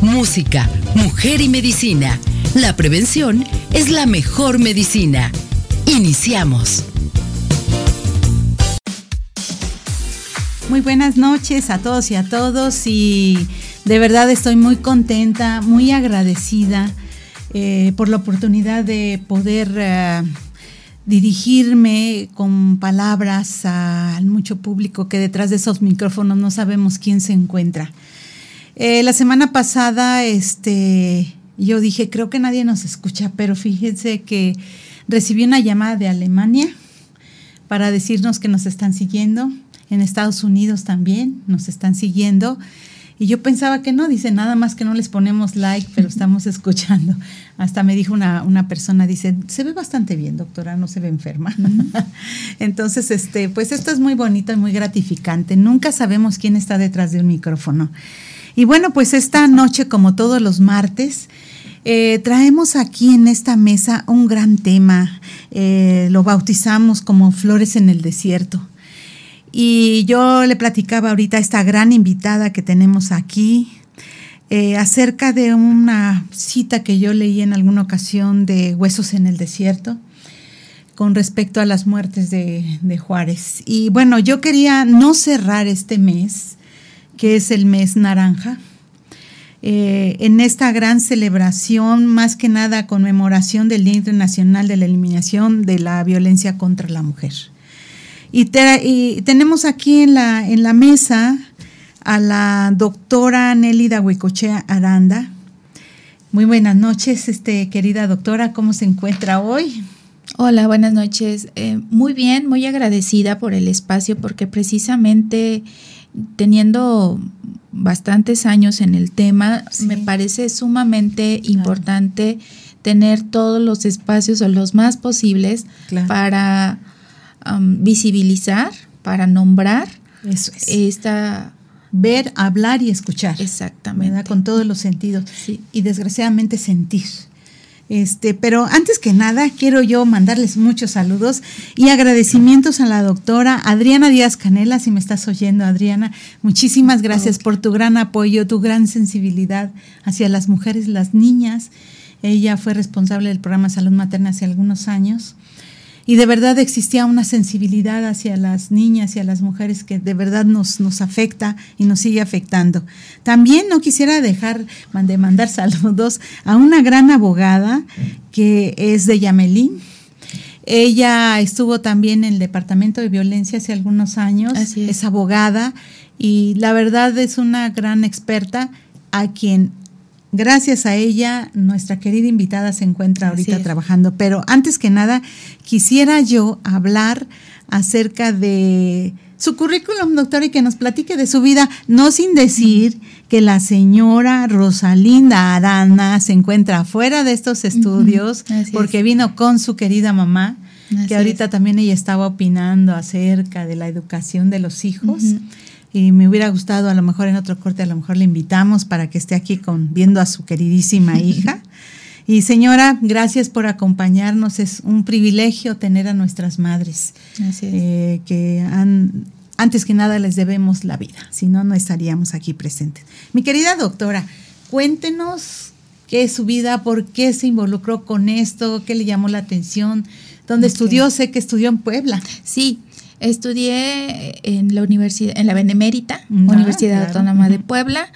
Música, mujer y medicina. La prevención es la mejor medicina. Iniciamos. Muy buenas noches a todos y a todos y de verdad estoy muy contenta, muy agradecida eh, por la oportunidad de poder eh, dirigirme con palabras al mucho público que detrás de esos micrófonos no sabemos quién se encuentra. Eh, la semana pasada, este, yo dije, creo que nadie nos escucha, pero fíjense que recibí una llamada de Alemania para decirnos que nos están siguiendo. En Estados Unidos también nos están siguiendo. Y yo pensaba que no, dice nada más que no les ponemos like, pero estamos escuchando. Hasta me dijo una, una persona, dice, se ve bastante bien, doctora, no se ve enferma. Entonces, este, pues esto es muy bonito y muy gratificante. Nunca sabemos quién está detrás de un micrófono. Y bueno, pues esta noche, como todos los martes, eh, traemos aquí en esta mesa un gran tema. Eh, lo bautizamos como Flores en el Desierto. Y yo le platicaba ahorita a esta gran invitada que tenemos aquí eh, acerca de una cita que yo leí en alguna ocasión de Huesos en el Desierto con respecto a las muertes de, Juárez. Y bueno, yo quería no cerrar este mes, que es el mes naranja, eh, en esta gran celebración, más que nada conmemoración del Día Internacional de la Eliminación de la Violencia contra la Mujer. Y, tenemos aquí en la, en la mesa a la doctora Nélida Huicochea Aranda. Muy buenas noches, este, querida doctora, ¿cómo se encuentra hoy? Hola, buenas noches. Eh, muy bien, muy agradecida por el espacio porque precisamente teniendo bastantes años en el tema, me parece sumamente importante tener todos los espacios o los más posibles para visibilizar, para nombrar Eso esta ver, hablar y escuchar. Exactamente. Con todos los sentidos. Y desgraciadamente sentir. Este, pero antes que nada, quiero yo mandarles muchos saludos y agradecimientos a la doctora Adriana Díaz Canela, si me estás oyendo, Adriana. Muchísimas gracias por tu gran apoyo, tu gran sensibilidad hacia las mujeres, las niñas. Ella fue responsable del programa Salud Materna hace algunos años y de verdad existía una sensibilidad hacia las niñas y a las mujeres que de verdad nos, nos afecta y nos sigue afectando. También no quisiera dejar de mandar saludos a una gran abogada que es de Yamelín. Ella estuvo también en el Departamento de Violencia hace algunos años, es abogada y la verdad es una gran experta a quien Gracias a ella, nuestra querida invitada se encuentra ahorita trabajando. Pero antes que nada, quisiera yo hablar acerca de su currículum, doctora, y que nos platique de su vida, no sin decir que la señora Rosalinda Arana se encuentra fuera de estos estudios porque vino con su querida mamá, que ahorita también ella estaba opinando acerca de la educación de los hijos y me hubiera gustado a lo mejor en otro corte, a lo mejor le invitamos para que esté aquí con, viendo a su queridísima hija. Y señora, gracias por acompañarnos. Es un privilegio tener a nuestras madres eh, que han, antes que nada les debemos la vida, si no, no estaríamos aquí presentes. Mi querida doctora, cuéntenos qué es su vida, por qué se involucró con esto, qué le llamó la atención, dónde estudió, sé que estudió en Puebla. Sí, Estudié en la universidad, en la Benemérita, ah, Universidad Autónoma de Puebla.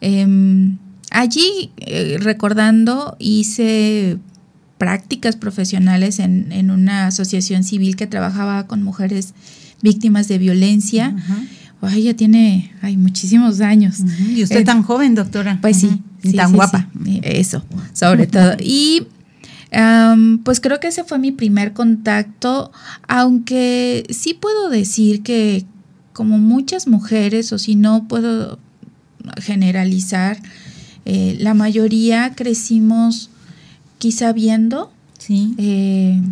Em, allí, eh, recordando, hice prácticas profesionales en, una asociación civil que trabajaba con mujeres víctimas de violencia. Ay, ya tiene ay, muchísimos años. Y usted tan joven, doctora. Pues sí. Y tan guapa. Eso, sobre todo. Y pues creo que ese fue mi primer contacto, aunque sí puedo decir que como muchas mujeres, o si no puedo generalizar, eh, la mayoría crecimos quizá viendo, sí. Eh,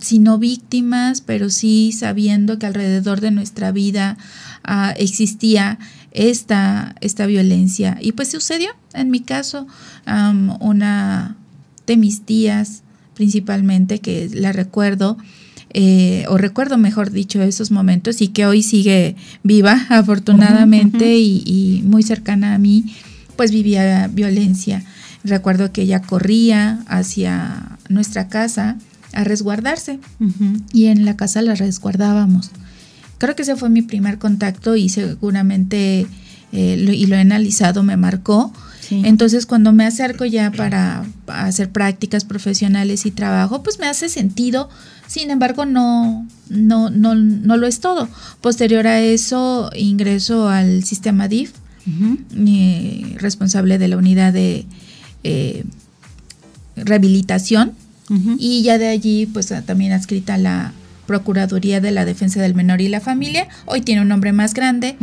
si no víctimas, pero sí sabiendo que alrededor de nuestra vida ah, existía esta, esta violencia. Y pues sucedió, en mi caso, una de mis tías principalmente, que la recuerdo, eh, o recuerdo mejor dicho esos momentos y que hoy sigue viva afortunadamente y, muy cercana a mí, pues vivía violencia. Recuerdo que ella corría hacia nuestra casa a resguardarse y en la casa la resguardábamos. Creo que ese fue mi primer contacto y seguramente, eh, y lo he analizado, me marcó. Entonces, cuando me acerco ya para hacer prácticas profesionales y trabajo, pues me hace sentido. Sin embargo, no, no, no, no lo es todo. Posterior a eso, ingreso al sistema DIF, responsable de la unidad de eh, rehabilitación. Y ya de allí, pues también adscrita la Procuraduría de la Defensa del Menor y la Familia, hoy tiene un nombre más grande,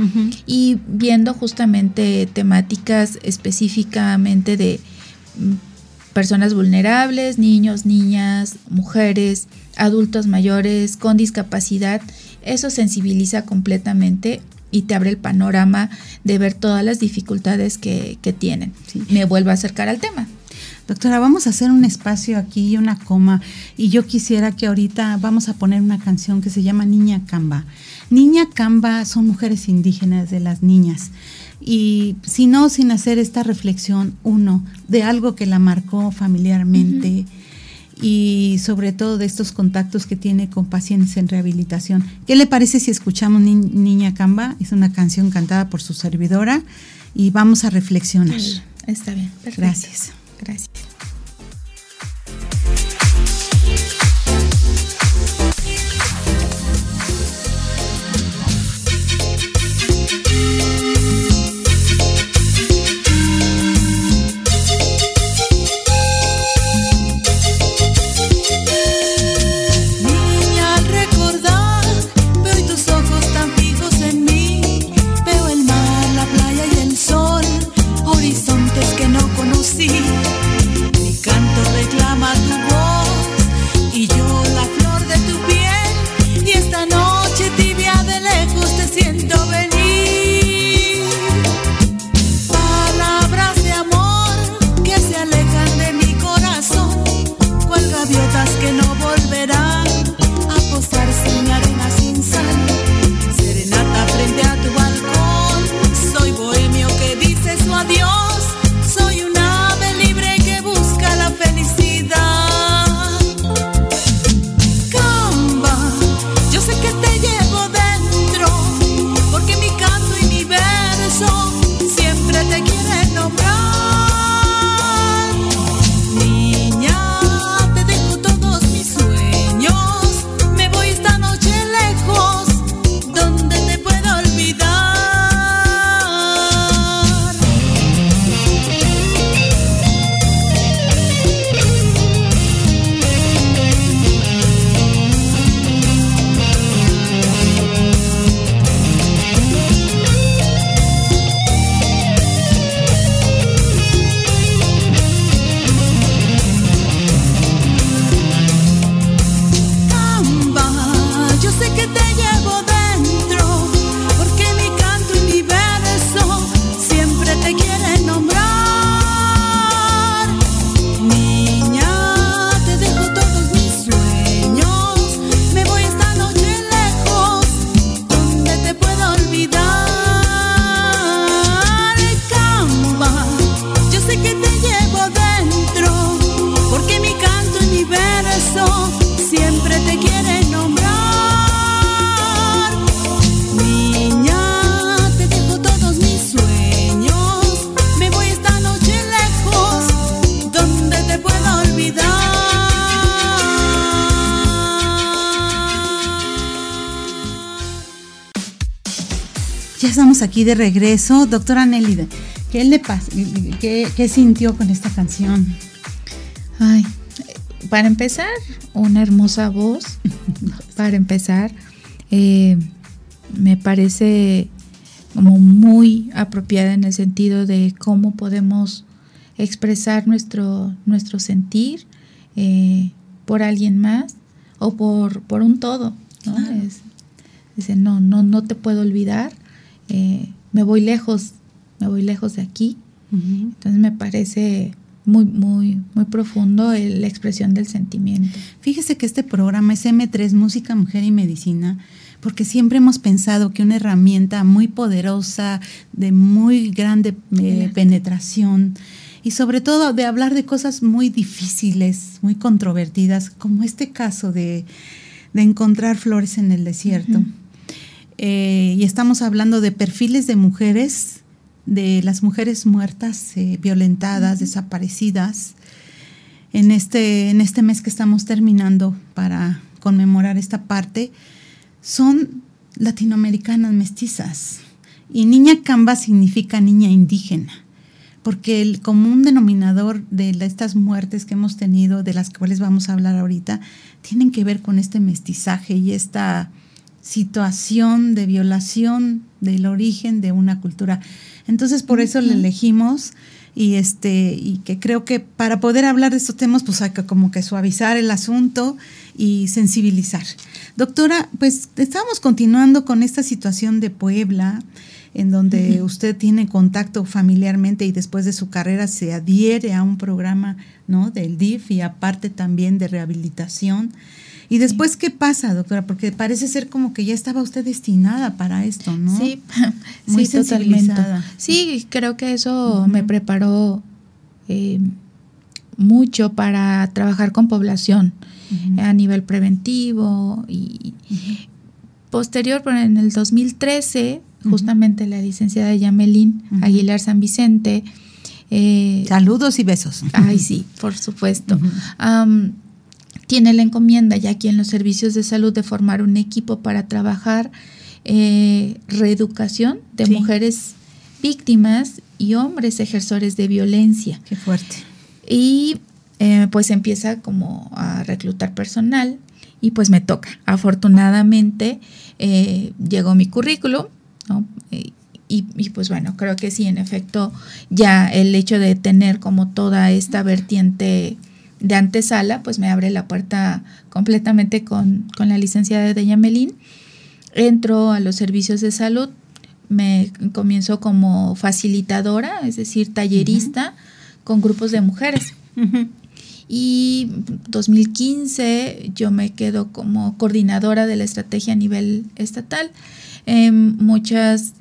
y viendo justamente temáticas específicamente de mm, personas vulnerables, niños, niñas, mujeres, adultos mayores con discapacidad, eso sensibiliza completamente y te abre el panorama de ver todas las dificultades que, tienen. Me vuelvo a acercar al tema. Doctora, vamos a hacer un espacio aquí y una coma y yo quisiera que ahorita vamos a poner una canción que se llama Niña Camba. Niña Camba son mujeres indígenas de las niñas y si no, sin hacer esta reflexión, uno, de algo que la marcó familiarmente. y sobre todo de estos contactos que tiene con pacientes en rehabilitación. ¿Qué le parece si escuchamos Niña Camba? Es una canción cantada por su servidora y vamos a reflexionar. Está bien, perfecto. Gracias. Gracias. Aquí de regreso. Doctora Nelly, ¿qué le pasa? ¿Qué, sintió con esta canción? Ay, para empezar, una hermosa voz. para empezar, eh, me parece como muy apropiada en el sentido de cómo podemos expresar nuestro, nuestro sentir eh, por alguien más o por, por un todo. ¿no? dice, no, no, no te puedo olvidar, eh, me voy lejos, me voy lejos de aquí. Entonces me parece muy, muy, muy profundo la expresión del sentimiento. Fíjese que este programa es M3, Música, Mujer y Medicina, porque siempre hemos pensado que una herramienta muy poderosa, de muy grande eh, penetración, y sobre todo de hablar de cosas muy difíciles, muy controvertidas, como este caso de, encontrar flores en el desierto. Eh, y estamos hablando de perfiles de mujeres de las mujeres muertas, eh, violentadas, desaparecidas, en este, en este mes que estamos terminando para conmemorar esta parte, son latinoamericanas mestizas. Y niña camba significa niña indígena, porque el común denominador de estas muertes que hemos tenido, de las cuales vamos a hablar ahorita, tienen que ver con este mestizaje y esta situación de violación del origen de una cultura. Entonces por eso le elegimos y este y que creo que para poder hablar de estos temas pues hay que como que suavizar el asunto y sensibilizar. Doctora, pues estamos continuando con esta situación de Puebla en donde usted tiene contacto familiarmente y después de su carrera se adhiere a un programa, ¿no? del DIF y aparte también de rehabilitación. ¿Y después qué pasa, doctora? Porque parece ser como que ya estaba usted destinada para esto, ¿no? Sí, Muy sí, totalmente. Sí, creo que eso me preparó eh, mucho para trabajar con población a nivel preventivo y posterior, en el 2013, justamente la licenciada Yamelín Aguilar San Vicente. Eh, Saludos y besos. Ay, sí, por supuesto tiene la encomienda ya aquí en los servicios de salud de formar un equipo para trabajar eh, reeducación de mujeres víctimas y hombres ejersores de violencia. Qué fuerte. Y eh, pues empieza como a reclutar personal y pues me toca. Afortunadamente eh, llegó mi currículum, y, y, pues bueno, creo que sí, en efecto, ya el hecho de tener como toda esta vertiente de antesala, pues me abre la puerta completamente con, la licenciada de Yamelín. Entro a los servicios de salud, me comienzo como facilitadora, es decir, tallerista con grupos de mujeres. Y 2015 yo me quedo como coordinadora de la estrategia a nivel estatal. Em, muchas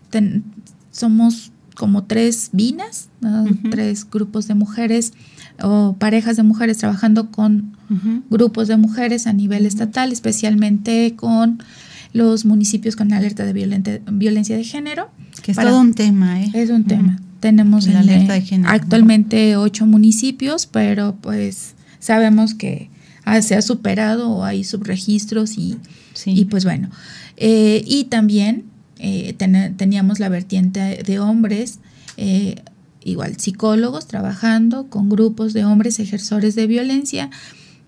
somos como tres vinas, tres grupos de mujeres o parejas de mujeres trabajando con grupos de mujeres a nivel estatal, especialmente con los municipios con alerta de violencia de género. Que es todo un tema, ¿eh? Es un tema. Tenemos actualmente ocho municipios, pero pues sabemos que se ha superado o hay subregistros y, y pues bueno. Eh, y también eh, teníamos la vertiente de hombres eh, igual psicólogos trabajando con grupos de hombres ejersores de violencia.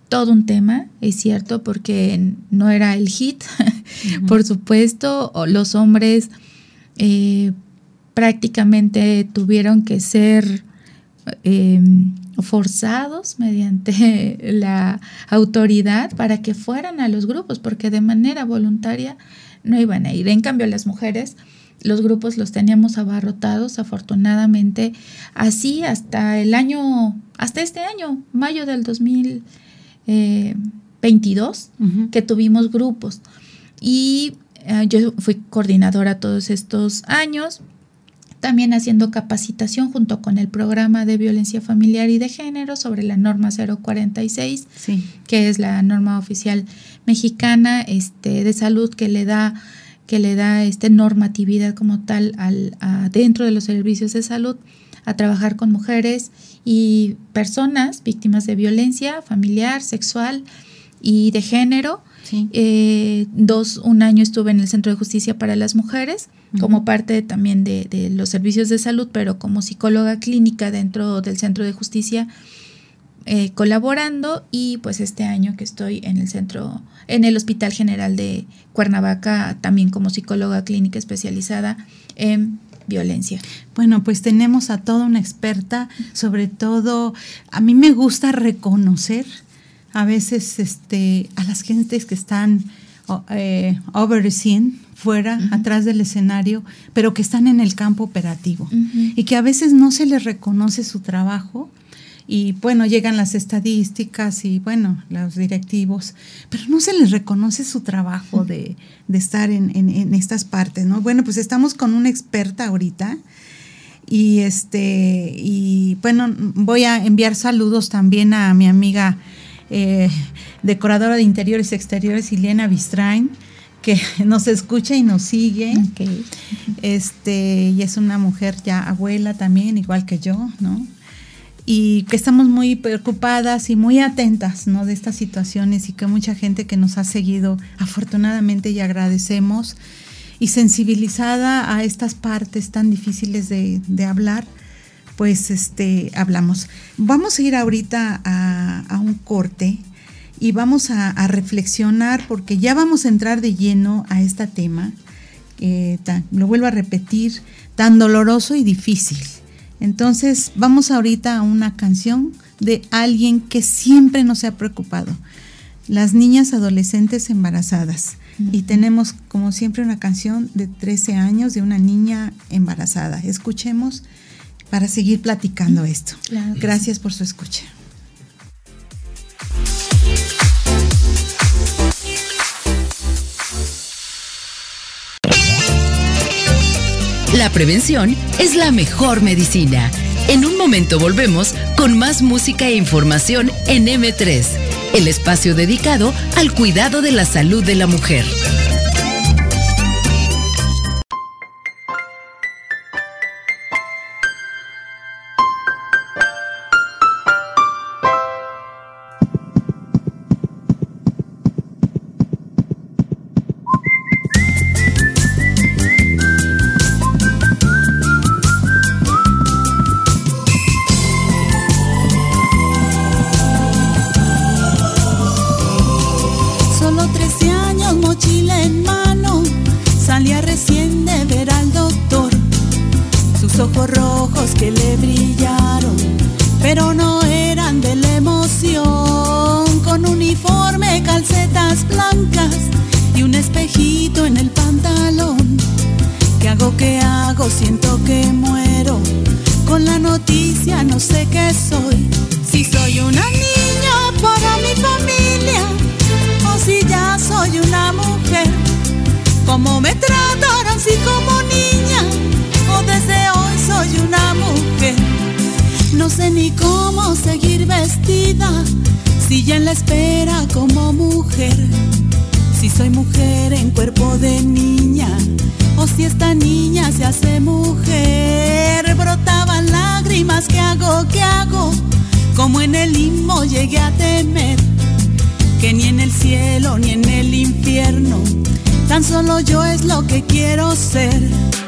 Todo un tema, es cierto, porque no era el hit, por supuesto, los hombres eh, prácticamente tuvieron que ser em, forzados mediante la autoridad para que fueran a los grupos, porque de manera voluntaria no iban a ir. En cambio, las mujeres los grupos los teníamos abarrotados, afortunadamente, así hasta el año, hasta este año, mayo del 2022, eh, que tuvimos grupos. Y eh, yo fui coordinadora todos estos años, también haciendo capacitación junto con el programa de violencia familiar y de género sobre la norma 046, que es la norma oficial mexicana este, de salud que le da que le da esta normatividad como tal al, dentro de los servicios de salud a trabajar con mujeres y personas víctimas de violencia familiar, sexual y de género. Eh, dos, un año estuve en el Centro de Justicia para las Mujeres como parte también de, de, los servicios de salud, pero como psicóloga clínica dentro del Centro de Justicia eh, colaborando y pues este año que estoy en el centro, en el Hospital General de Cuernavaca, también como psicóloga clínica especializada en violencia. Bueno, pues tenemos a toda una experta, sobre todo, a mí me gusta reconocer a veces este, a las gentes que están eh, fuera, atrás del escenario, pero que están en el campo operativo. Y que a veces no se les reconoce su trabajo y bueno, llegan las estadísticas y bueno, los directivos, pero no se les reconoce su trabajo de, estar en, en, estas partes, ¿no? Bueno, pues estamos con una experta ahorita y este, y bueno, voy a enviar saludos también a mi amiga eh, decoradora de interiores y exteriores, Ileana Bistrain, que nos escucha y nos sigue. Este, y es una mujer ya abuela también, igual que yo, ¿no? Y que estamos muy preocupadas y muy atentas, ¿no? De estas situaciones y que mucha gente que nos ha seguido, afortunadamente, y agradecemos, y sensibilizada a estas partes tan difíciles de, hablar, pues este, hablamos. Vamos a ir ahorita a un corte y vamos a, reflexionar porque ya vamos a entrar de lleno a este tema, lo vuelvo a repetir, tan doloroso y difícil. Entonces vamos ahorita a una canción de alguien que siempre nos ha preocupado, las niñas adolescentes embarazadas. Y tenemos como siempre una canción de 13 años de una niña embarazada. Escuchemos para seguir platicando esto. Gracias por su escucha. La prevención es la mejor medicina. En un momento volvemos con más música e información en M3, el espacio dedicado al cuidado de la salud de la mujer. serlo yo es lo que quiero ser.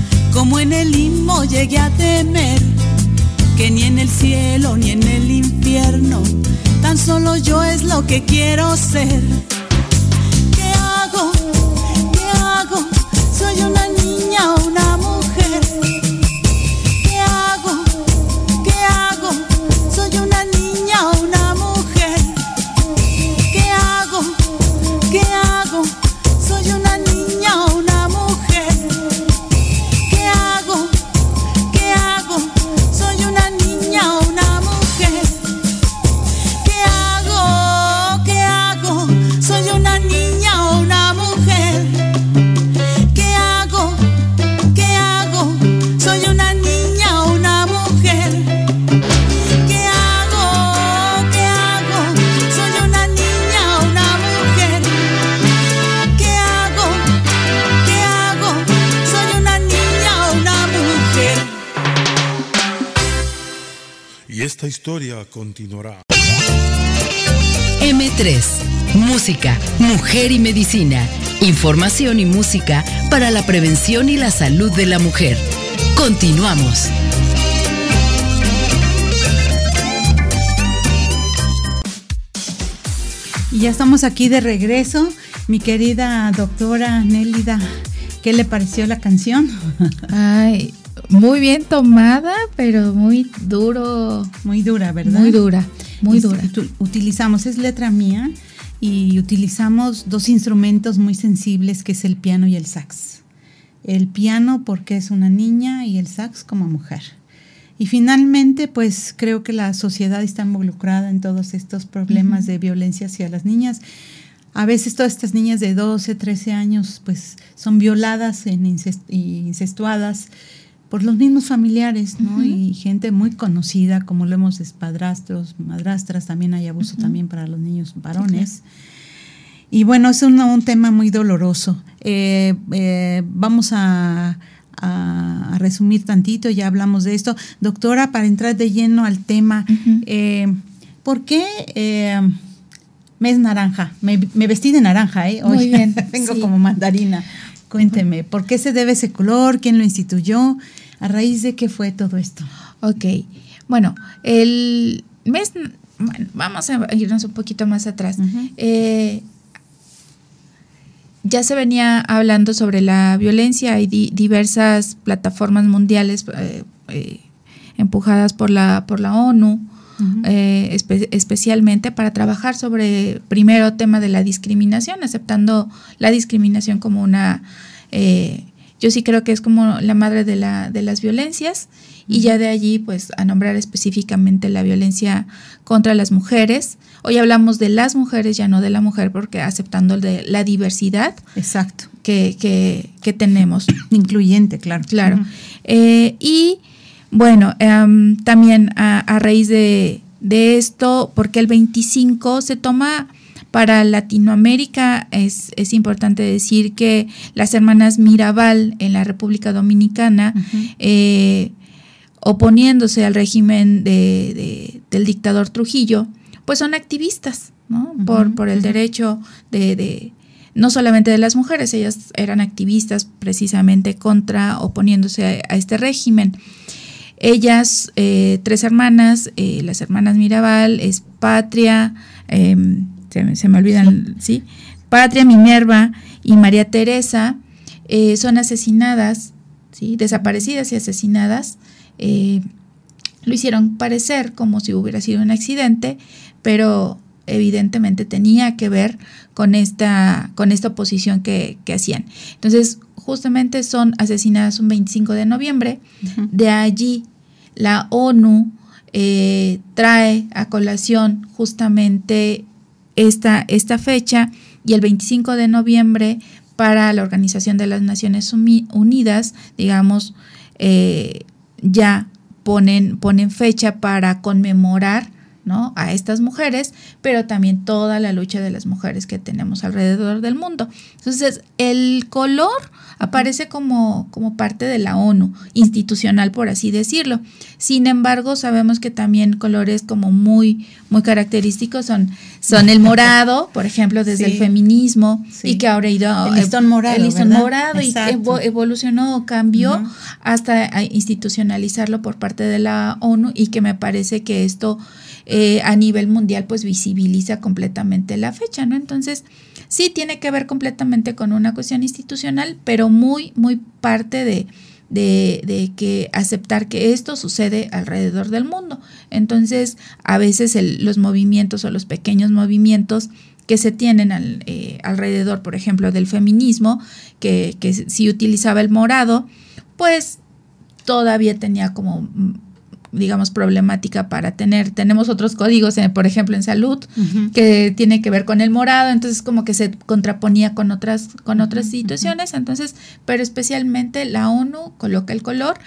en el limbo llegué a temer que ni en el cielo ni en el infierno, tan solo yo es lo que quiero ser. ¿Qué hago? ¿Qué hago? Soy una niña una mujer y medicina. Información y música para la prevención y la salud de la mujer. Continuamos. Y ya estamos aquí de regreso. Mi querida doctora Nélida, ¿qué le pareció la canción? Ay, muy bien tomada, pero muy duro. Muy dura, ¿verdad? Muy dura, muy dura. Utilizamos, es letra mía, y utilizamos dos instrumentos muy sensibles que es el piano y el sax. El piano porque es una niña y el sax como mujer. Y finalmente, pues creo que la sociedad está involucrada en todos estos problemas de violencia hacia las niñas. A veces todas estas niñas de 12, 13 años, pues son violadas y incestuadas por los mismos familiares, ¿no? Y gente muy conocida, como lo hemos de padrastros, madrastras, también hay abuso también para los niños varones. Y bueno, es un, un tema muy doloroso. Eh, eh, vamos a, a- a resumir tantito, ya hablamos de esto. Doctora, para entrar de lleno al tema, eh, ¿por qué eh, mes naranja? Me, me vestí de naranja, ¿eh? Muy bien, Vengo sí. como mandarina. Cuénteme, ¿por qué se debe ese color? ¿Quién lo instituyó? ¿A raíz de qué fue todo esto? Ok, bueno, el mes, bueno, vamos a irnos un poquito más atrás. Eh, ya se venía hablando sobre la violencia, hay di- diversas plataformas mundiales eh, eh, empujadas por la, por la ONU, eh, espe- especialmente para trabajar sobre, primero, tema de la discriminación, aceptando la discriminación como una, eh, yo sí creo que es como la madre de, la, de las violencias, y ya de allí, pues, a nombrar específicamente la violencia contra las mujeres. Hoy hablamos de las mujeres, ya no de la mujer, porque aceptando de la diversidad Exacto. que, que, que tenemos. Incluyente, claro. Claro. Eh, y bueno, em, también a, a raíz de, de esto, porque el 25 se toma para Latinoamérica, es, es importante decir que las hermanas Mirabal en la República Dominicana, eh, oponiéndose al régimen de, de- del dictador Trujillo, pues son activistas, ¿no? Por, por el derecho de, de- no solamente de las mujeres, ellas eran activistas precisamente contra, oponiéndose a, a este régimen. Ellas, eh, tres hermanas, eh, las hermanas Mirabal, es Patria, em, se, me- se me olvidan, ¿sí? Patria, Minerva y María Teresa eh, son asesinadas, ¿sí? Desaparecidas y asesinadas. eh, lo hicieron parecer como si hubiera sido un accidente, pero evidentemente tenía que ver con esta, con esta oposición que, que hacían. Entonces, justamente son asesinadas un 25 de noviembre. De allí, la ONU eh, trae a colación justamente esta, esta fecha y el 25 de noviembre para la Organización de las Naciones Uni- Unidas, digamos, eh, ya ponen, ponen fecha para conmemorar ¿no? a estas mujeres, pero también toda la lucha de las mujeres que tenemos alrededor del mundo. Entonces, el color aparece como, como parte de la ONU, institucional por así decirlo. Sin embargo, sabemos que también colores como muy, muy característicos son, son el morado, por ejemplo, desde el feminismo, y que ahora ha ido... El listón morado. El listón morado y evolucionó, cambió hasta institucionalizarlo por parte de la ONU y que me parece que esto eh, a nivel mundial pues visibiliza completamente la fecha, ¿no? Entonces, sí tiene que ver completamente con una cuestión institucional, pero muy, muy parte de, de, que aceptar que esto sucede alrededor del mundo. Entonces, a veces los movimientos o los pequeños movimientos que se tienen al, eh, alrededor, por ejemplo, del feminismo, que, que si utilizaba el morado, pues todavía tenía como digamos, problemática para tener. Tenemos otros códigos, eh, por ejemplo, en salud, que tiene que ver con el morado, entonces como que se contraponía con otras, con otras situaciones, entonces, pero especialmente la ONU coloca el color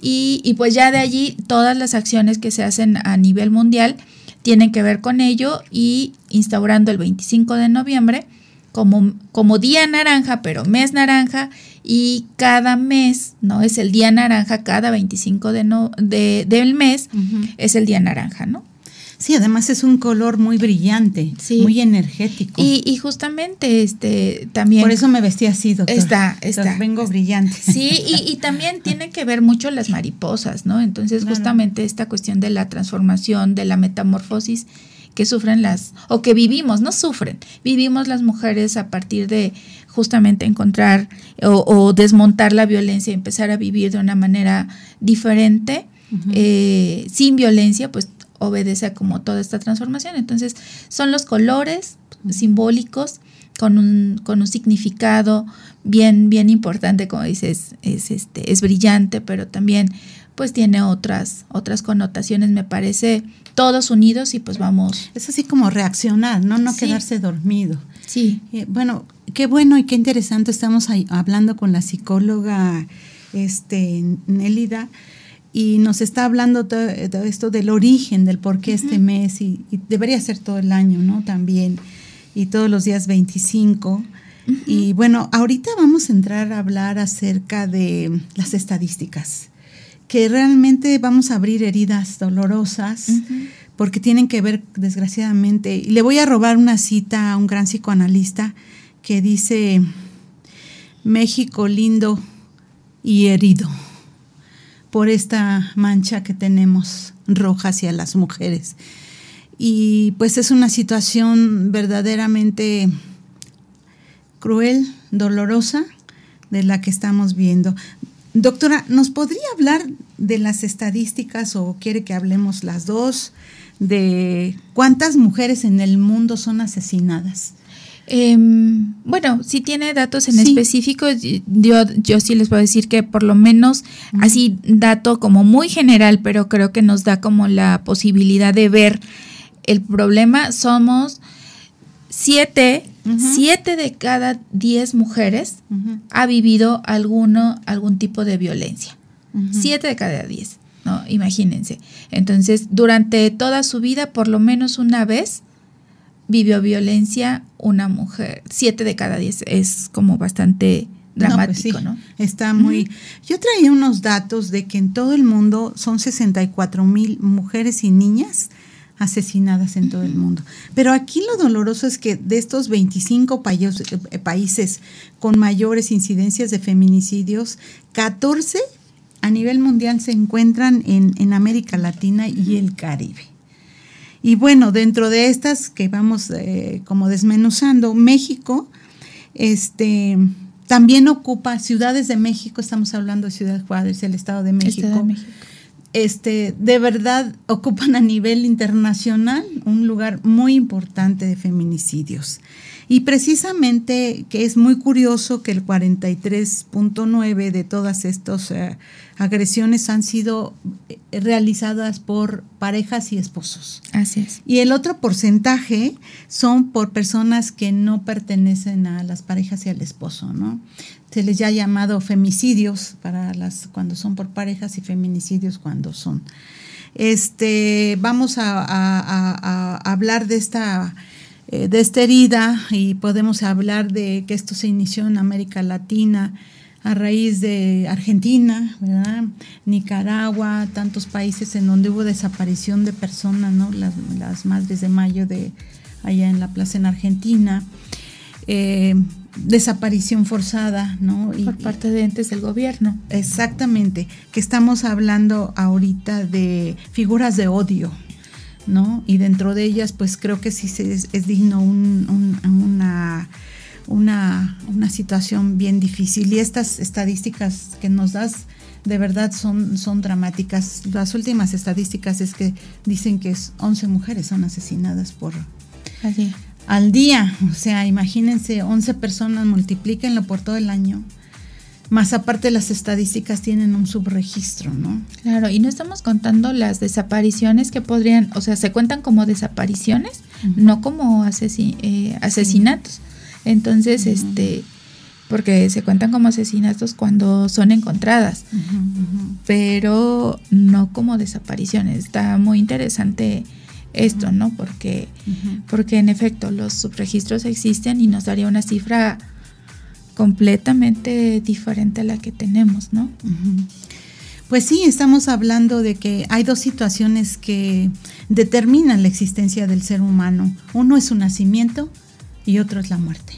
y, y pues ya de allí todas las acciones que se hacen a nivel mundial tienen que ver con ello y instaurando el 25 de noviembre como, como día naranja, pero mes naranja y cada mes, ¿no? Es el día naranja, cada 25 de no, de, del mes es el día naranja, ¿no? Sí, además es un color muy brillante, muy energético. Y, y, justamente este también. Por eso me vestí así, doctor. Está, está. vengo brillante. Sí, y, y, también tiene que ver mucho las mariposas, ¿no? Entonces, justamente esta cuestión de la transformación, de la metamorfosis que sufren las, o que vivimos, no sufren, vivimos las mujeres a partir de justamente encontrar o, desmontar la violencia y empezar a vivir de una manera diferente, eh, sin violencia, pues obedece a como toda esta transformación. Entonces, son los colores simbólicos con un, con un significado bien, bien importante, como dices, es, este, es brillante, pero también pues tiene otras, otras connotaciones, me parece, todos unidos y pues vamos. Es así como reaccionar, no, no quedarse dormido. Sí. Eh, bueno, qué bueno y qué interesante estamos hablando con la psicóloga este, Nélida y nos está hablando todo, esto del origen, del por qué este mes y, debería ser todo el año, ¿no? También y todos los días 25. Y bueno, ahorita vamos a entrar a hablar acerca de las estadísticas que realmente vamos a abrir heridas dolorosas porque tienen que ver, desgraciadamente, y le voy a robar una cita a un gran psicoanalista que dice, México lindo y herido por esta mancha que tenemos roja hacia las mujeres. Y pues es una situación verdaderamente cruel, dolorosa, de la que estamos viendo. Doctora, ¿nos podría hablar de las estadísticas o quiere que hablemos las dos de cuántas mujeres en el mundo son asesinadas? Em, bueno, si tiene datos en específico, yo, yo sí les puedo decir que por lo menos así dato como muy general, pero creo que nos da como la posibilidad de ver el problema. Somos siete Siete de cada diez mujeres ha vivido alguno, algún tipo de violencia. Siete de cada diez, ¿no? Imagínense. Entonces, durante toda su vida, por lo menos una vez, vivió violencia una mujer. Siete de cada diez es como bastante pues dramático, ¿no? Está muy... Yo traía unos datos de que en todo el mundo son 64 mil mujeres y niñas asesinadas en todo el mundo. Pero aquí lo doloroso es que de estos 25 eh, países con mayores incidencias de feminicidios, 14 a nivel mundial se encuentran en, América Latina y el Caribe. Y bueno, dentro de estas que vamos eh, como desmenuzando, México este, también ocupa ciudades de México, estamos hablando de Ciudad Juárez, el Estado de México. Estado de México este, de verdad ocupan a nivel internacional un lugar muy importante de feminicidios. Y precisamente que es muy curioso que el 43.9 de todas estas eh, agresiones han sido eh, realizadas por parejas y esposos. Así es. Y el otro porcentaje son por personas que no pertenecen a las parejas y al esposo, ¿no? Se les ya ha llamado femicidios para las cuando son por parejas y feminicidios cuando son. Este, vamos a hablar de esta de esta herida y podemos hablar de que esto se inició en América Latina a raíz de Argentina, ¿verdad? Nicaragua, tantos países en donde hubo desaparición de personas, ¿no? Las, las Madres de Mayo de allá en la plaza en Argentina. Eh, desaparición forzada, ¿no? Por parte de entes del gobierno. Exactamente, que estamos hablando ahorita de figuras de odio, ¿no? Y dentro de ellas, pues creo que sí es, es digno una, una, una, situación bien difícil. Y estas estadísticas que nos das, de verdad son, son dramáticas. Las últimas estadísticas es que dicen que 11 mujeres son asesinadas por... Así al día. O sea, imagínense, 11 personas, multiplíquenlo por todo el año. Más aparte las estadísticas tienen un subregistro, ¿no? Claro, y no estamos contando las desapariciones que podrían, o sea, se cuentan como desapariciones, no como eh, asesinatos. Entonces, este, porque se cuentan como asesinatos cuando son encontradas, pero no como desapariciones. Está muy interesante esto, ¿no? Porque, porque en efecto los subregistros existen y nos daría una cifra completamente diferente a la que tenemos, ¿no? Pues sí, estamos hablando de que hay dos situaciones que determinan la existencia del ser humano. Uno es su nacimiento y otro es la muerte.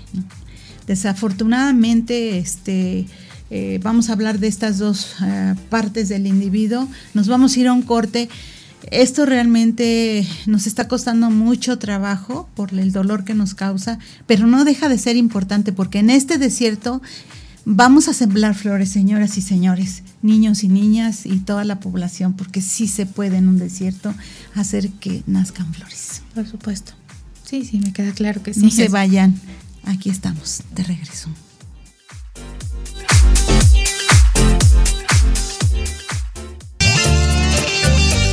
Desafortunadamente, este, eh, vamos a hablar de estas dos eh, partes del individuo. Nos vamos a ir a un corte esto realmente nos está costando mucho trabajo por el dolor que nos causa, pero no deja de ser importante porque en este desierto vamos a sembrar flores, señoras y señores, niños y niñas y toda la población, porque sí se puede en un desierto hacer que nazcan flores. Por supuesto. Sí, sí, me queda claro que sí. No se vayan. Aquí estamos, de regreso.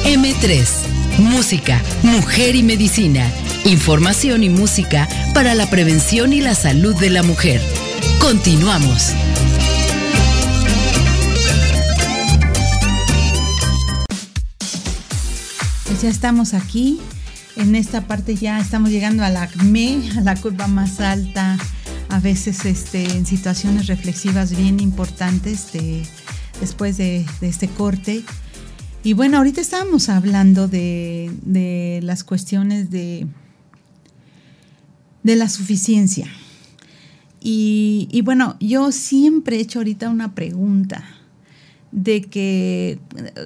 M3. Música, mujer y medicina. Información y música para la prevención y la salud de la mujer. Continuamos. Pues ya estamos aquí. En esta parte ya estamos llegando a la ACME, a la curva más alta, a veces este, en situaciones reflexivas bien importantes después de este corte. Y bueno, ahorita estábamos hablando de, las cuestiones de, de la suficiencia. Y, y, bueno, yo siempre he hecho ahorita una pregunta de que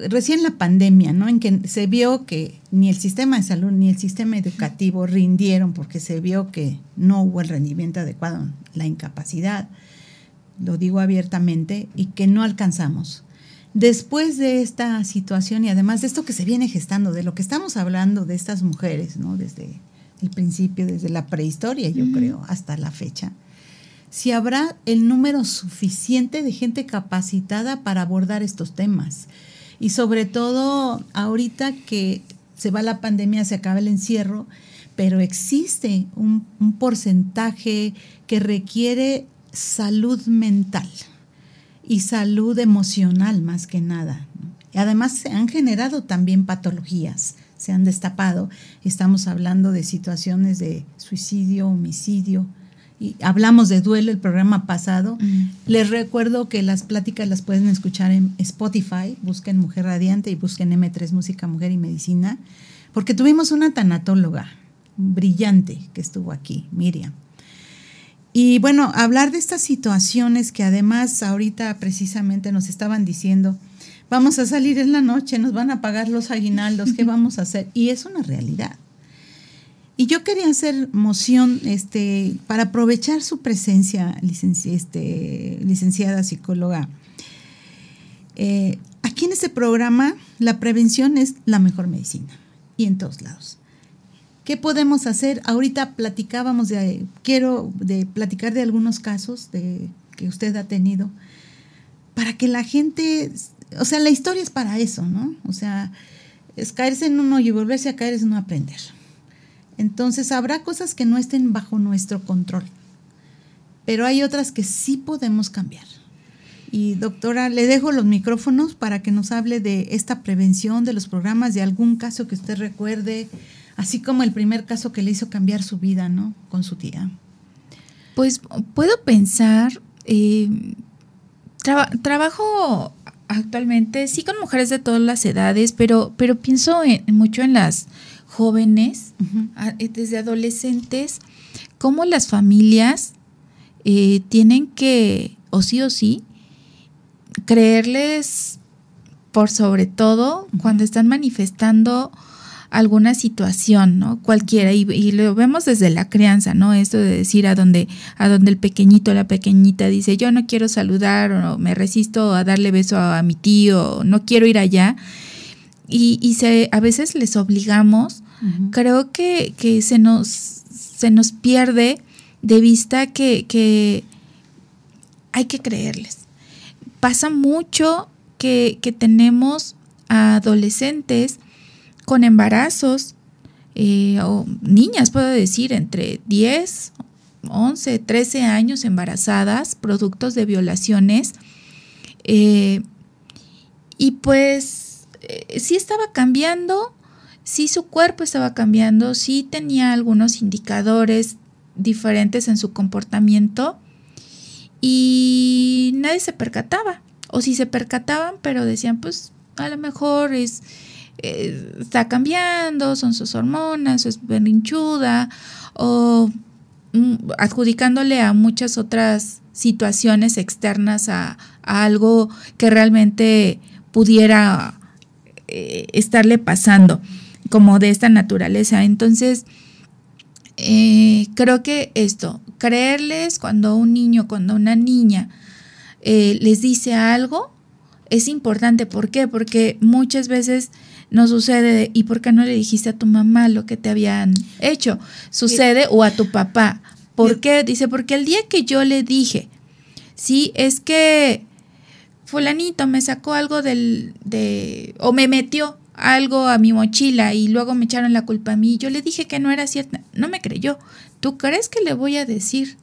recién la pandemia, ¿no? En que se vio que ni el sistema de salud ni el sistema educativo rindieron porque se vio que no hubo el rendimiento adecuado, la incapacidad, lo digo abiertamente, y que no alcanzamos Después de esta situación y además de esto que se viene gestando, de lo que estamos hablando de estas mujeres, ¿no? Desde el principio, desde la prehistoria, yo creo, hasta la fecha, si habrá el número suficiente de gente capacitada para abordar estos temas. Y sobre todo ahorita que se va la pandemia, se acaba el encierro, pero existe un, un porcentaje que requiere salud mental y salud emocional más que nada. Y además se han generado también patologías, se han destapado. Estamos hablando de situaciones de suicidio, homicidio. Y hablamos de duelo el programa pasado. Mm. Les recuerdo que las pláticas las pueden escuchar en Spotify. Busquen Mujer Radiante y busquen M3 Música, Mujer y Medicina. Porque tuvimos una tanatóloga brillante que estuvo aquí, Miriam. Y bueno, hablar de estas situaciones que además ahorita precisamente nos estaban diciendo, vamos a salir en la noche, nos van a pagar los aguinaldos, ¿qué vamos a hacer? Y es una realidad. Y yo quería hacer moción este, para aprovechar su presencia, este, licenciada psicóloga. Eh, aquí en este programa la prevención es la mejor medicina y en todos lados. ¿Qué podemos hacer? Ahorita platicábamos de, quiero de platicar de algunos casos de, que usted ha tenido para que la gente, o sea, la historia es para eso, ¿no? O sea, es caerse en uno y volverse a caer es no aprender. Entonces habrá cosas que no estén bajo nuestro control, pero hay otras que sí podemos cambiar. Y doctora, le dejo los micrófonos para que nos hable de esta prevención, de los programas, de algún caso que usted recuerde, así como el primer caso que le hizo cambiar su vida, ¿no? Con su tía. Pues puedo pensar, eh, trabajo actualmente, sí con mujeres de todas las edades, pero, pero pienso mucho en las jóvenes, eh, desde adolescentes, cómo las familias eh, tienen que, o sí o sí, creerles por sobre todo cuando están manifestando alguna situación, ¿no? Cualquiera, y, lo vemos desde la crianza, ¿no? Esto de decir a donde, a donde el pequeñito, la pequeñita dice, yo no quiero saludar o me resisto a darle beso a, mi tío, no quiero ir allá. Y, y se, a veces les obligamos, creo que, que, se, nos, se nos pierde de vista que, que hay que creerles. Pasa mucho que, que tenemos a adolescentes con embarazos, eh, o niñas, puedo decir, entre 10, 11, 13 años embarazadas, productos de violaciones. Eh, y pues eh, sí estaba cambiando, sí su cuerpo estaba cambiando, sí tenía algunos indicadores diferentes en su comportamiento y nadie se percataba. O si se percataban, pero decían, pues a lo mejor es eh, está cambiando, son sus hormonas, es berrinchuda, o mm, adjudicándole a muchas otras situaciones externas a, algo que realmente pudiera eh, estarle pasando como de esta naturaleza. Entonces, eh, creo que esto, creerles cuando un niño, cuando una niña les dice algo, es importante. ¿Por qué? Porque muchas veces no sucede, ¿y por qué no le dijiste a tu mamá lo que te habían hecho? Sucede o a tu papá. ¿Por qué? Dice, porque el día que yo le dije, sí, es que fulanito me sacó algo del, de, o me metió algo a mi mochila y luego me echaron la culpa a mí. Yo le dije que no era cierta, no me creyó. ¿Tú crees que le voy a decir,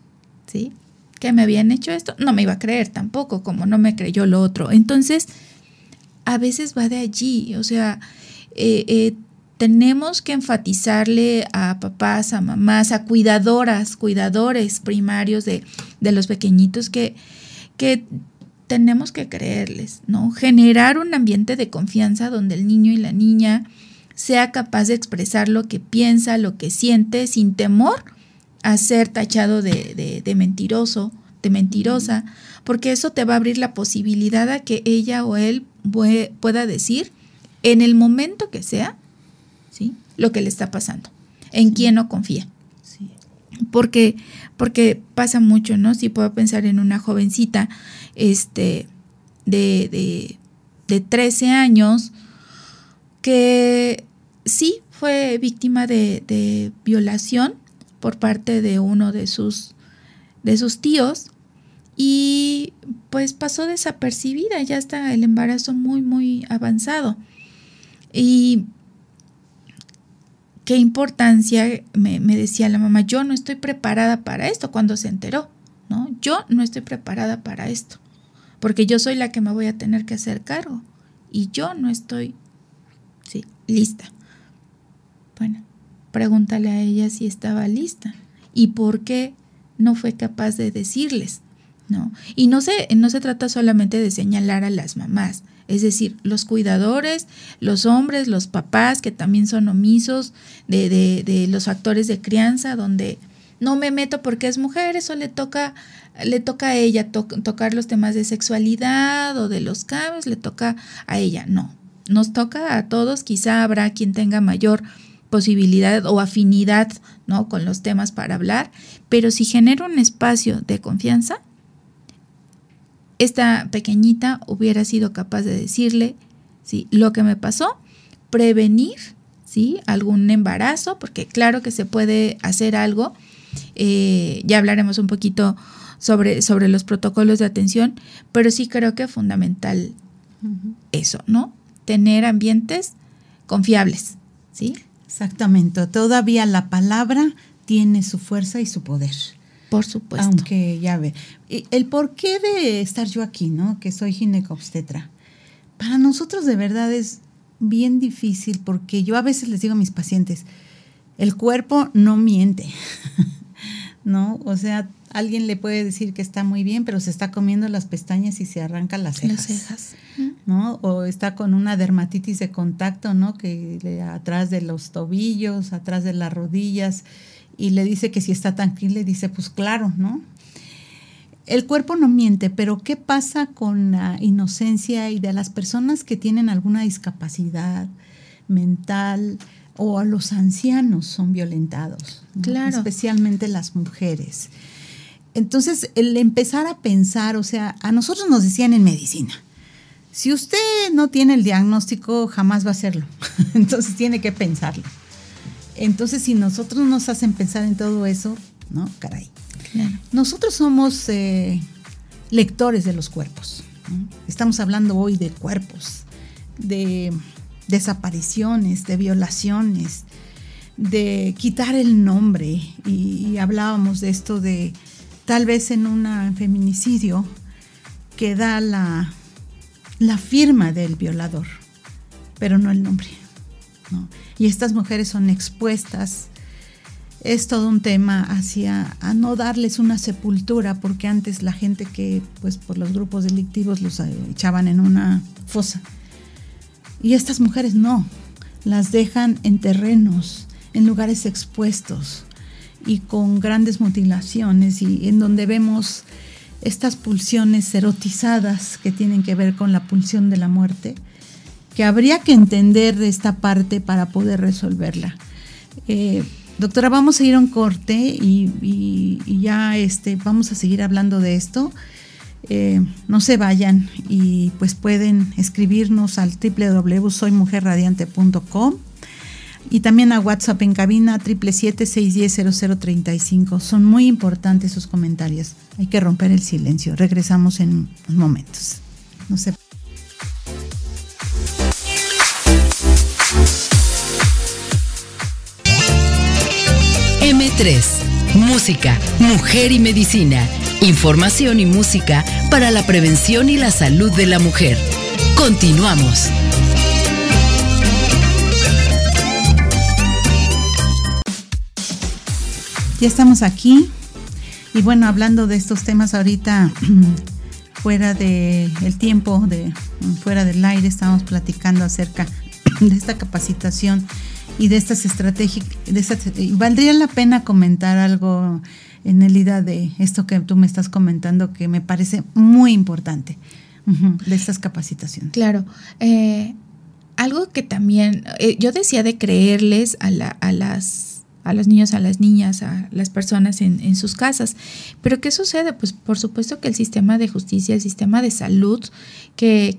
sí, que me habían hecho esto? No me iba a creer tampoco, como no me creyó lo otro. Entonces, a veces va de allí, o sea, eh, eh, tenemos que enfatizarle a papás, a mamás, a cuidadoras, cuidadores primarios de, los pequeñitos que, que tenemos que creerles, ¿no? Generar un ambiente de confianza donde el niño y la niña sea capaz de expresar lo que piensa, lo que siente, sin temor a ser tachado de, de mentiroso, de mentirosa, porque eso te va a abrir la posibilidad a que ella o él pueda decir en el momento que sea, ¿sí? Lo que le está pasando, en quién no confía. Porque, porque pasa mucho, ¿no? Si puedo pensar en una jovencita este, de, de, de 13 años que sí fue víctima de, de, violación por parte de uno de sus, de sus tíos y pues pasó desapercibida, ya está el embarazo muy, muy avanzado. Y qué importancia, me, decía la mamá, yo no estoy preparada para esto cuando se enteró, ¿no? Yo no estoy preparada para esto, porque yo soy la que me voy a tener que hacer cargo y yo no estoy, sí, lista. Bueno, pregúntale a ella si estaba lista y por qué no fue capaz de decirles, ¿no? Y no se, no se trata solamente de señalar a las mamás, es decir, los cuidadores, los hombres, los papás que también son omisos de, de, los factores de crianza, donde no me meto porque es mujer, eso le toca, le toca a ella tocar los temas de sexualidad o de los cambios, le toca a ella. No, nos toca a todos, quizá habrá quien tenga mayor posibilidad o afinidad ¿no? con los temas para hablar, pero si genera un espacio de confianza, esta pequeñita hubiera sido capaz de decirle ¿sí? lo que me pasó, prevenir ¿sí? algún embarazo, porque claro que se puede hacer algo. Eh, ya hablaremos un poquito sobre, sobre los protocolos de atención, pero sí creo que es fundamental eso, ¿no? Tener ambientes confiables, ¿sí? Exactamente. Todavía la palabra tiene su fuerza y su poder. Por supuesto. Aunque ya ve. El porqué de estar yo aquí, ¿no? Que soy ginecobstetra. Para nosotros de verdad es bien difícil porque yo a veces les digo a mis pacientes, el cuerpo no miente. ¿no? O sea, alguien le puede decir que está muy bien, pero se está comiendo las pestañas y se arranca las cejas. Las cejas. ¿No? O está con una dermatitis de contacto, ¿no? Que le, atrás de los tobillos, atrás de las rodillas, y le dice que si está tranquila, le dice, pues claro, ¿no? El cuerpo no miente, pero ¿qué pasa con la inocencia y de las personas que tienen alguna discapacidad mental o a los ancianos son violentados? Claro. Especialmente las mujeres. Entonces, el empezar a pensar, o sea, a nosotros nos decían en medicina, si usted no tiene el diagnóstico, jamás va a hacerlo. Entonces tiene que pensarlo. Entonces, si nosotros nos hacen pensar en todo eso, ¿no? Caray. Nosotros somos eh, lectores de los cuerpos. Estamos hablando hoy de cuerpos, de desapariciones, de violaciones, de quitar el nombre. y hablábamos de esto de tal vez en un feminicidio que da la, la firma del violador, pero no el nombre. Y estas mujeres son expuestas. Es todo un tema hacia a no darles una sepultura, porque antes la gente que, pues por los grupos delictivos los echaban en una fosa. Y estas mujeres no, las dejan en terrenos, en lugares expuestos, y con grandes mutilaciones y en donde vemos estas pulsiones erotizadas que tienen que ver con la pulsión de la muerte, que habría que entender esta parte para poder resolverla. Eh, doctora, vamos a ir a un corte y, ya este, vamos a seguir hablando de esto. Eh, no se vayan y pues pueden escribirnos al www.soymujerradiante.com y también a WhatsApp en cabina 777-610-0035. Son muy importantes sus comentarios. Hay que romper el silencio. Regresamos en momentos. No sé. M3. Música, mujer y medicina. Información y música para la prevención y la salud de la mujer. Continuamos. Ya estamos aquí y bueno, hablando de estos temas ahorita fuera del el tiempo, de, fuera del aire, estamos platicando acerca de esta capacitación y de estas estrategias. valdría la pena comentar algo, en el ida de esto que tú me estás comentando, que me parece muy importante, de estas capacitaciones. Claro. Eh, algo que también, eh, yo decía de creerles a, la, a las a los niños, a las niñas, a las personas en, sus casas. Pero ¿qué sucede? Pues por supuesto que el sistema de justicia, el sistema de salud, que,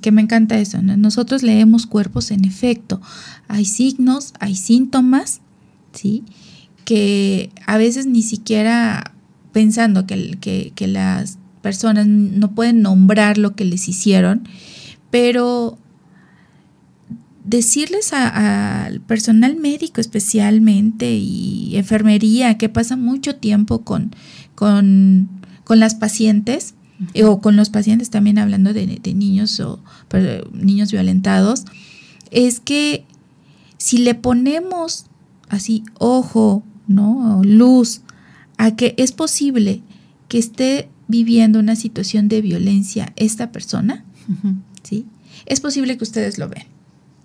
que, me encanta eso, nosotros leemos cuerpos en efecto. Hay signos, hay síntomas, ¿sí? Que a veces ni siquiera pensando que, que, que las personas no pueden nombrar lo que les hicieron, pero decirles al personal médico especialmente y enfermería que pasa mucho tiempo con, con, las pacientes o con los pacientes también hablando de, niños o niños violentados, es que si le ponemos así ojo, ¿no? luz a que es posible que esté viviendo una situación de violencia esta persona, ¿sí? Es posible que ustedes lo vean.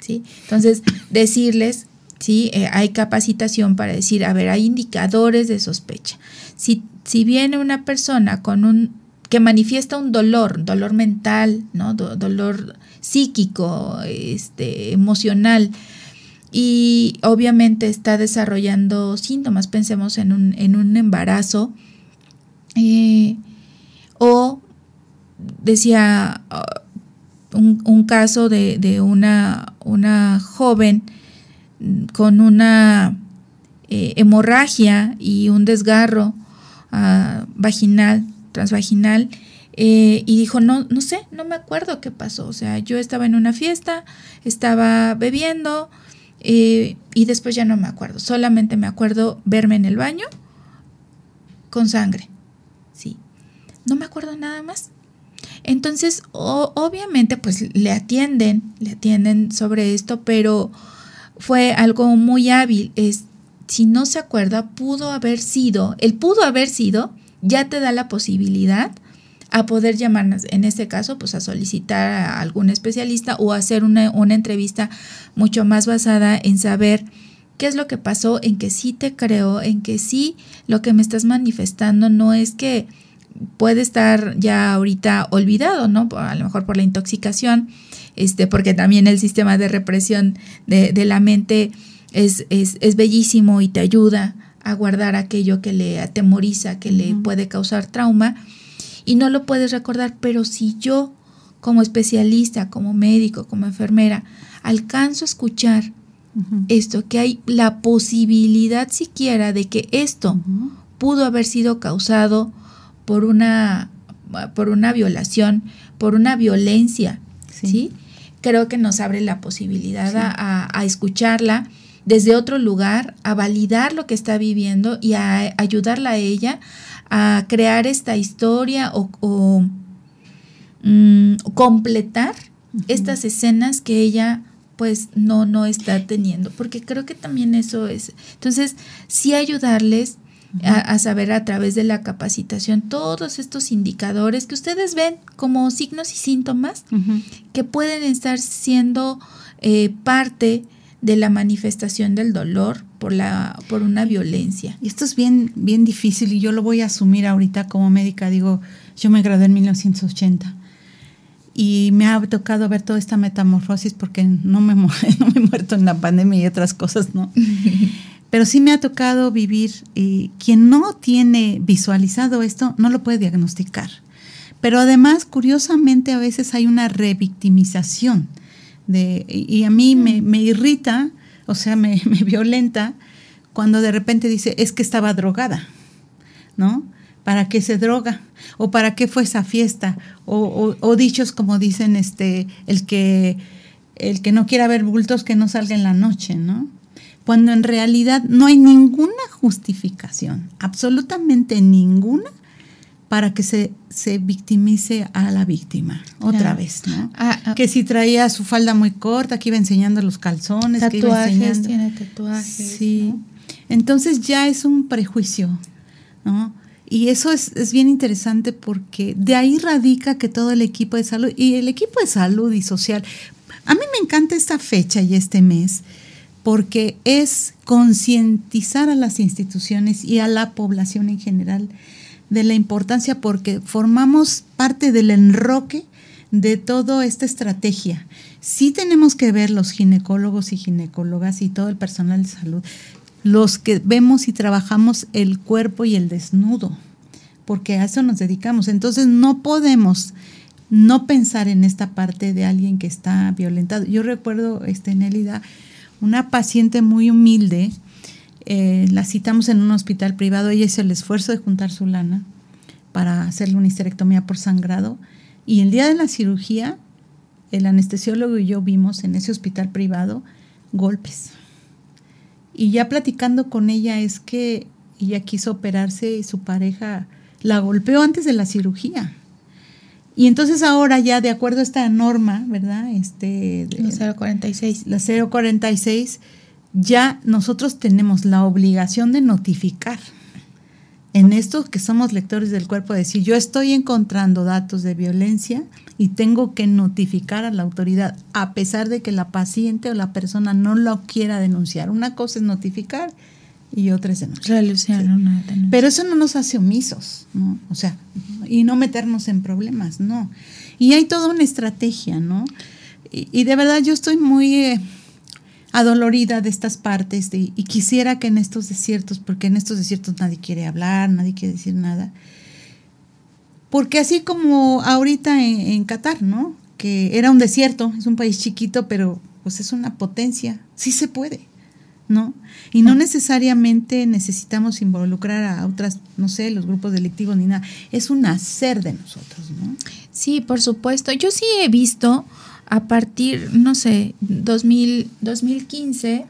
Entonces, decirles, ¿sí? Eh, hay capacitación para decir, a ver, hay indicadores de sospecha. Si, si viene una persona con un que manifiesta un dolor, dolor mental, ¿no? dolor psíquico, este, emocional, y obviamente está desarrollando síntomas, pensemos en un, en un embarazo, eh, o decía, un, caso de, una, una, joven con una eh, hemorragia y un desgarro ah, vaginal, transvaginal, eh, y dijo, no, no sé, no me acuerdo qué pasó. O sea, yo estaba en una fiesta, estaba bebiendo eh, y después ya no me acuerdo. Solamente me acuerdo verme en el baño con sangre. Sí. No me acuerdo nada más. Entonces, obviamente, pues le atienden, le atienden sobre esto, pero fue algo muy hábil. Es, si no se acuerda, pudo haber sido, el pudo haber sido, ya te da la posibilidad a poder llamar, en este caso, pues a solicitar a algún especialista o hacer una, una entrevista mucho más basada en saber qué es lo que pasó, en que sí te creo, en que sí lo que me estás manifestando no es que puede estar ya ahorita olvidado, ¿no? A lo mejor por la intoxicación, este, porque también el sistema de represión de, de la mente es, es, es, bellísimo y te ayuda a guardar aquello que le atemoriza, que le puede causar trauma, y no lo puedes recordar, pero si yo, como especialista, como médico, como enfermera, alcanzo a escuchar esto, que hay la posibilidad siquiera de que esto pudo haber sido causado por una, por una violación, por una violencia, ¿sí? Creo que nos abre la posibilidad a, escucharla desde otro lugar, a validar lo que está viviendo y a ayudarla a ella a crear esta historia o, mm, completar estas escenas que ella pues no, no está teniendo, porque creo que también eso es. Entonces, sí ayudarles a, saber a través de la capacitación todos estos indicadores que ustedes ven como signos y síntomas que pueden estar siendo eh, parte de la manifestación del dolor por la por una violencia. Y esto es bien bien difícil y yo lo voy a asumir ahorita como médica, digo, yo me gradué en 1980 y me ha tocado ver toda esta metamorfosis porque no me, no me he muerto en la pandemia y otras cosas, ¿no? Pero sí me ha tocado vivir y quien no tiene visualizado esto no lo puede diagnosticar. Pero además, curiosamente, a veces hay una revictimización de, y a mí me, me irrita, o sea, me, me violenta cuando de repente dice, es que estaba drogada, ¿no? ¿Para qué se droga? ¿O para qué fue esa fiesta? O, o, dichos como dicen, este, el que, el que no quiera ver bultos que no salga en la noche, ¿no? Cuando en realidad no hay ninguna justificación, absolutamente ninguna, para que se, se victimice a la víctima otra vez, ¿no? Ah, ah. que si traía su falda muy corta, que iba enseñando los calzones, tatuajes, que iba enseñando. tiene tatuajes. Sí. Entonces ya es un prejuicio, ¿no? Y eso es, es, bien interesante porque de ahí radica que todo el equipo de salud y el equipo de salud y social, a mí me encanta esta fecha y este mes porque es concientizar a las instituciones y a la población en general de la importancia porque formamos parte del enroque de toda esta estrategia. Sí tenemos que ver los ginecólogos y ginecólogas y todo el personal de salud los que vemos y trabajamos el cuerpo y el desnudo, porque a eso nos dedicamos. Entonces no podemos no pensar en esta parte de alguien que está violentado. Yo recuerdo, este, Nélida, una paciente muy humilde, eh, la citamos en un hospital privado, ella hizo el esfuerzo de juntar su lana para hacerle una histerectomía por sangrado, y el día de la cirugía, el anestesiólogo y yo vimos en ese hospital privado golpes y ya platicando con ella es que ella quiso operarse y su pareja la golpeó antes de la cirugía. Y entonces ahora ya de acuerdo a esta norma, ¿verdad? Este la 046. La 046 ya nosotros tenemos la obligación de notificar en estos que somos lectores del cuerpo, decir, yo estoy encontrando datos de violencia y tengo que notificar a la autoridad, a pesar de que la paciente o la persona no lo quiera denunciar. Una cosa es notificar y otra es denunciar. Pero eso no nos hace omisos, ¿no? O sea, y no meternos en problemas, no. Y hay toda una estrategia, ¿no? Y, de verdad yo estoy muy... Eh, adolorida de estas partes y quisiera que en estos desiertos, porque en estos desiertos nadie quiere hablar, nadie quiere decir nada, porque así como ahorita en, Qatar, ¿no? Que era un desierto, es un país chiquito, pero pues es una potencia, sí se puede, ¿no? Y no necesariamente necesitamos involucrar a otras, no sé, los grupos delictivos ni nada, es un hacer de nosotros, ¿no? Sí, por supuesto. Yo sí he visto a partir, no sé, 2000, 2015,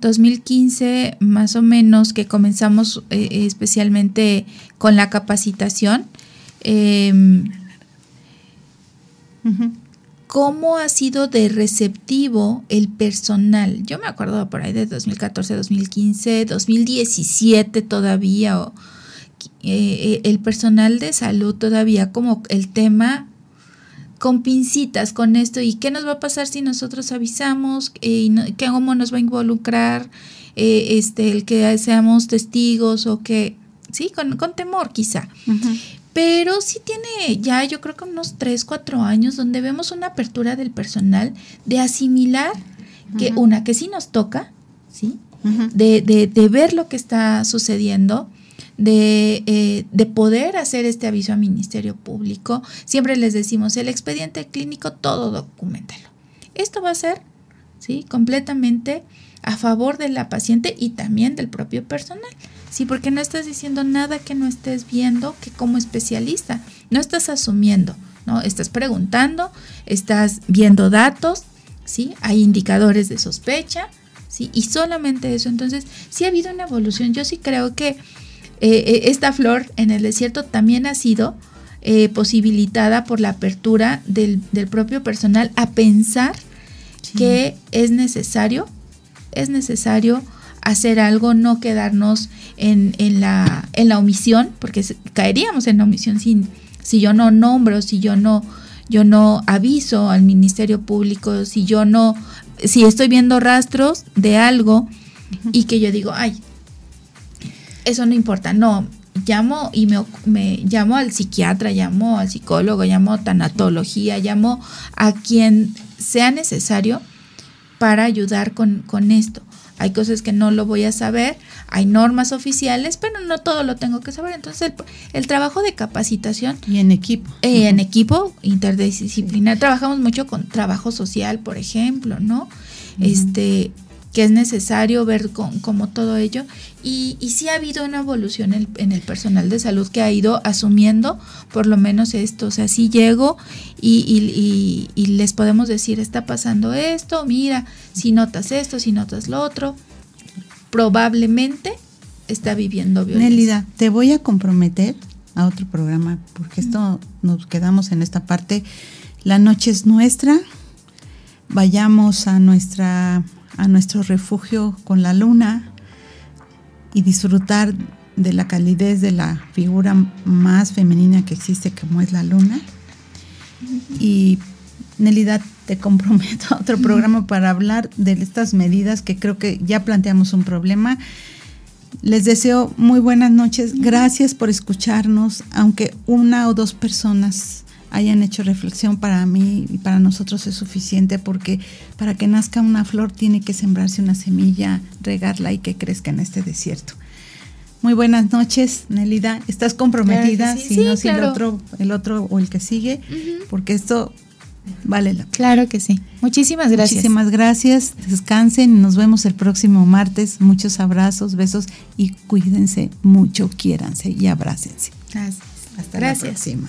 2015 más o menos que comenzamos eh, especialmente con la capacitación, em, cómo ha sido de receptivo el personal. Yo me acuerdo por ahí de 2014, 2015, 2017 todavía, o, eh, el personal de salud todavía como el tema con pincitas con esto y qué nos va a pasar si nosotros avisamos, eh, qué cómo nos va a involucrar eh, este el que seamos testigos o que sí con, con temor quizá pero sí tiene ya yo creo que unos 3, 4 años donde vemos una apertura del personal de asimilar que una que sí nos toca, ¿sí? de, de, de, ver lo que está sucediendo, de, eh, de, poder hacer este aviso al Ministerio Público. Siempre les decimos, el expediente clínico, todo documentelo. Esto va a ser, ¿sí? Completamente a favor de la paciente y también del propio personal. Sí, porque no estás diciendo nada que no estés viendo que como especialista, no estás asumiendo, ¿no? Estás preguntando, estás viendo datos, ¿sí? Hay indicadores de sospecha, ¿sí? Y solamente eso. Entonces, sí ha habido una evolución. Yo sí creo que eh, eh, esta flor en el desierto también ha sido eh, posibilitada por la apertura del, del propio personal a pensar que es necesario es necesario hacer algo, no quedarnos en, en, la, en la omisión, porque caeríamos en la omisión sin, si yo no nombro, si yo no, yo no aviso al Ministerio Público, si yo no, si estoy viendo rastros de algo y que yo digo, ay, eso no importa, no, llamo y me, me, llamo al psiquiatra, llamo al psicólogo, llamo a tanatología, llamo a quien sea necesario para ayudar con, con esto. Hay cosas que no lo voy a saber, hay normas oficiales, pero no todo lo tengo que saber. Entonces, el, trabajo de capacitación. Y en equipo. Eh, en equipo interdisciplinar. Trabajamos mucho con trabajo social, por ejemplo, ¿no? Este que es necesario ver con, como todo ello. Y, y sí ha habido una evolución en, el personal de salud que ha ido asumiendo por lo menos esto. O sea, sí llego y, y, les podemos decir, está pasando esto, mira, si notas esto, si notas lo otro, probablemente está viviendo violencia. Nélida, te voy a comprometer a otro programa, porque esto nos quedamos en esta parte. La noche es nuestra. Vayamos a nuestra a nuestro refugio con la luna y disfrutar de la calidez de la figura más femenina que existe como es la luna. Y Nelida, te comprometo a otro programa para hablar de estas medidas que creo que ya planteamos un problema. Les deseo muy buenas noches. Gracias por escucharnos, aunque una o dos personas hayan hecho reflexión para mí y para nosotros es suficiente porque para que nazca una flor tiene que sembrarse una semilla, regarla y que crezca en este desierto. Muy buenas noches, Nelida. ¿Estás comprometida? si no, si el otro, el otro o el que sigue, porque esto vale la pena. Claro que sí. Muchísimas gracias. Muchísimas gracias. Descansen. Nos vemos el próximo martes. Muchos abrazos, besos y cuídense mucho, quiéranse y abrácense. Gracias. Hasta la próxima.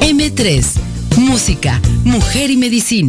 M3, Música, Mujer y Medicina.